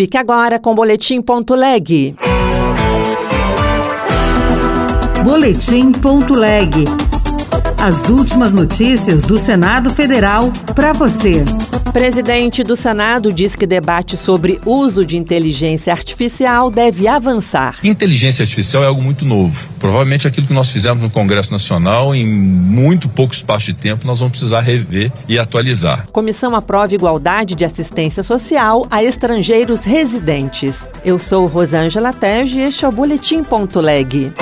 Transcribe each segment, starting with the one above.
Fique agora com o Boletim.leg. Boletim.leg. As últimas notícias do Senado Federal para você. Presidente do Senado diz que debate sobre uso de inteligência artificial deve avançar. Inteligência artificial é algo muito novo. Provavelmente aquilo que nós fizemos no Congresso Nacional, em muito pouco espaço de tempo, nós vamos precisar rever e atualizar. Comissão aprova igualdade de assistência social a estrangeiros residentes. Eu sou Rosângela Tege e este é o Boletim.leg.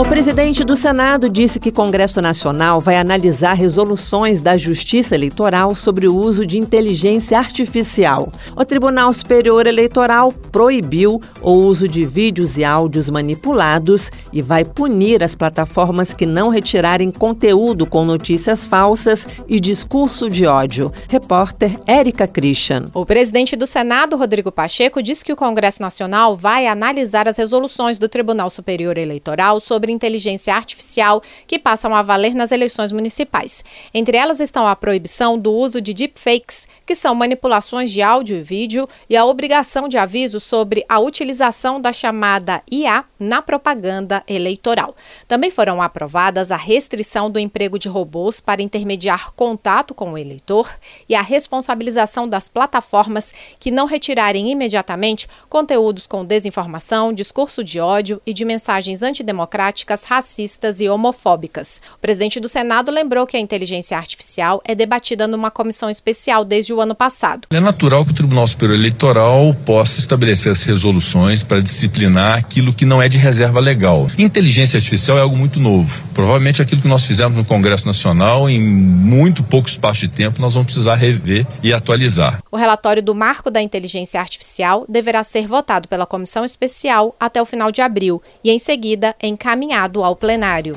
O presidente do Senado disse que o Congresso Nacional vai analisar resoluções da Justiça Eleitoral sobre o uso de inteligência artificial. O Tribunal Superior Eleitoral proibiu o uso de vídeos e áudios manipulados e vai punir as plataformas que não retirarem conteúdo com notícias falsas e discurso de ódio. Repórter Érica Christian. O presidente do Senado, Rodrigo Pacheco, disse que o Congresso Nacional vai analisar as resoluções do Tribunal Superior Eleitoral sobre sobre inteligência artificial que passam a valer nas eleições municipais. Entre elas estão a proibição do uso de deepfakes, que são manipulações de áudio e vídeo, e a obrigação de aviso sobre a utilização da chamada IA na propaganda eleitoral. Também foram aprovadas a restrição do emprego de robôs para intermediar contato com o eleitor e a responsabilização das plataformas que não retirarem imediatamente conteúdos com desinformação, discurso de ódio e de mensagens antidemocráticas práticas racistas e homofóbicas. O presidente do Senado lembrou que a inteligência artificial é debatida numa comissão especial desde o ano passado. É natural que o Tribunal Superior Eleitoral possa estabelecer as resoluções para disciplinar aquilo que não é de reserva legal. Inteligência artificial é algo muito novo. Provavelmente aquilo que nós fizemos no Congresso Nacional, em muito pouco espaço de tempo, nós vamos precisar rever e atualizar. O relatório do Marco da Inteligência Artificial deverá ser votado pela comissão especial até o final de abril e, em seguida, encaminhado ao plenário.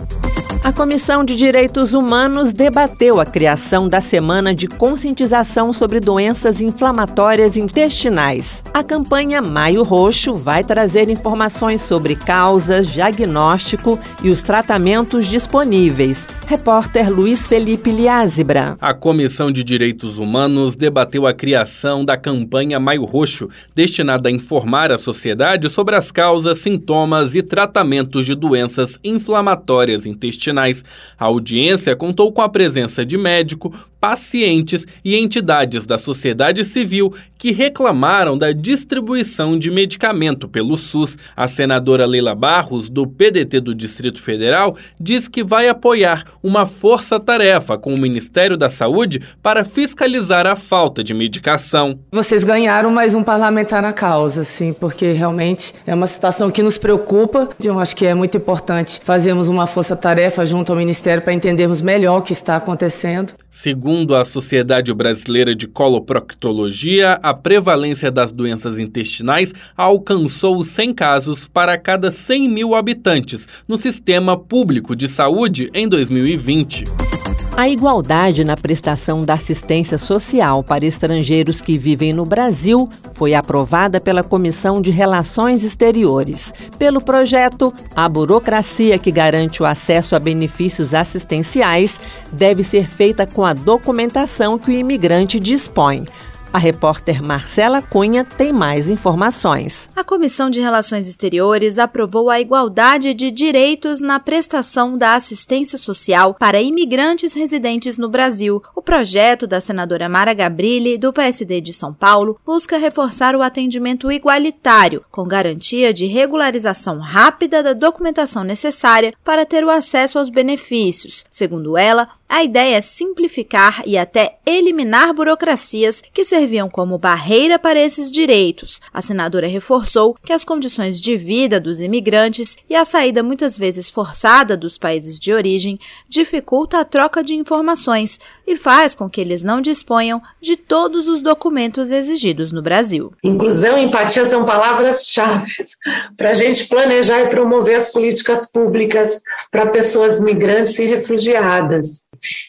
A Comissão de Direitos Humanos debateu a criação da Semana de Conscientização sobre Doenças Inflamatórias Intestinais. A campanha Maio Roxo vai trazer informações sobre causas, diagnóstico e os tratamentos disponíveis. Repórter Luiz Felipe Liázebra. A Comissão de Direitos Humanos debateu a criação da campanha Maio Roxo, destinada a informar a sociedade sobre as causas, sintomas e tratamentos de doenças inflamatórias intestinais. A audiência contou com a presença de médico, pacientes e entidades da sociedade civil que reclamaram da distribuição de medicamento pelo SUS. A senadora Leila Barros, do PDT do Distrito Federal, diz que vai apoiar uma força-tarefa com o Ministério da Saúde para fiscalizar a falta de medicação. Vocês ganharam mais um parlamentar na causa, sim, porque realmente é uma situação que nos preocupa. Eu acho que é muito importante fazermos uma força-tarefa junto ao Ministério para entendermos melhor o que está acontecendo. Segundo Segundo a Sociedade Brasileira de Coloproctologia, a prevalência das doenças intestinais alcançou 100 casos para cada 100 mil habitantes no sistema público de saúde em 2020. A igualdade na prestação da assistência social para estrangeiros que vivem no Brasil foi aprovada pela Comissão de Relações Exteriores. Pelo projeto, a burocracia que garante o acesso a benefícios assistenciais deve ser feita com a documentação que o imigrante dispõe. A repórter Marcela Cunha tem mais informações. A Comissão de Relações Exteriores aprovou a igualdade de direitos na prestação da assistência social para imigrantes residentes no Brasil. O projeto da senadora Mara Gabrilli, do PSD de São Paulo, busca reforçar o atendimento igualitário, com garantia de regularização rápida da documentação necessária para ter o acesso aos benefícios. Segundo ela, a ideia é simplificar e até eliminar burocracias que serviam como barreira para esses direitos. A senadora reforçou que as condições de vida dos imigrantes e a saída muitas vezes forçada dos países de origem dificulta a troca de informações e faz com que eles não disponham de todos os documentos exigidos no Brasil. Inclusão e empatia são palavras-chave para a gente planejar e promover as políticas públicas para pessoas migrantes e refugiadas.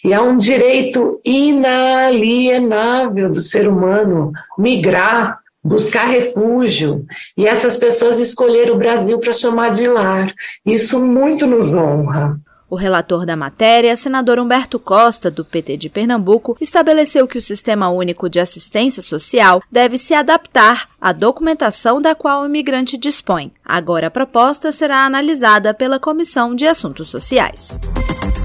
E há um direito inalienável do ser humano migrar, buscar refúgio. E essas pessoas escolheram o Brasil para chamar de lar. Isso muito nos honra. O relator da matéria, senador Humberto Costa, do PT de Pernambuco, estabeleceu que o Sistema Único de Assistência Social deve se adaptar à documentação da qual o imigrante dispõe. Agora a proposta será analisada pela Comissão de Assuntos Sociais.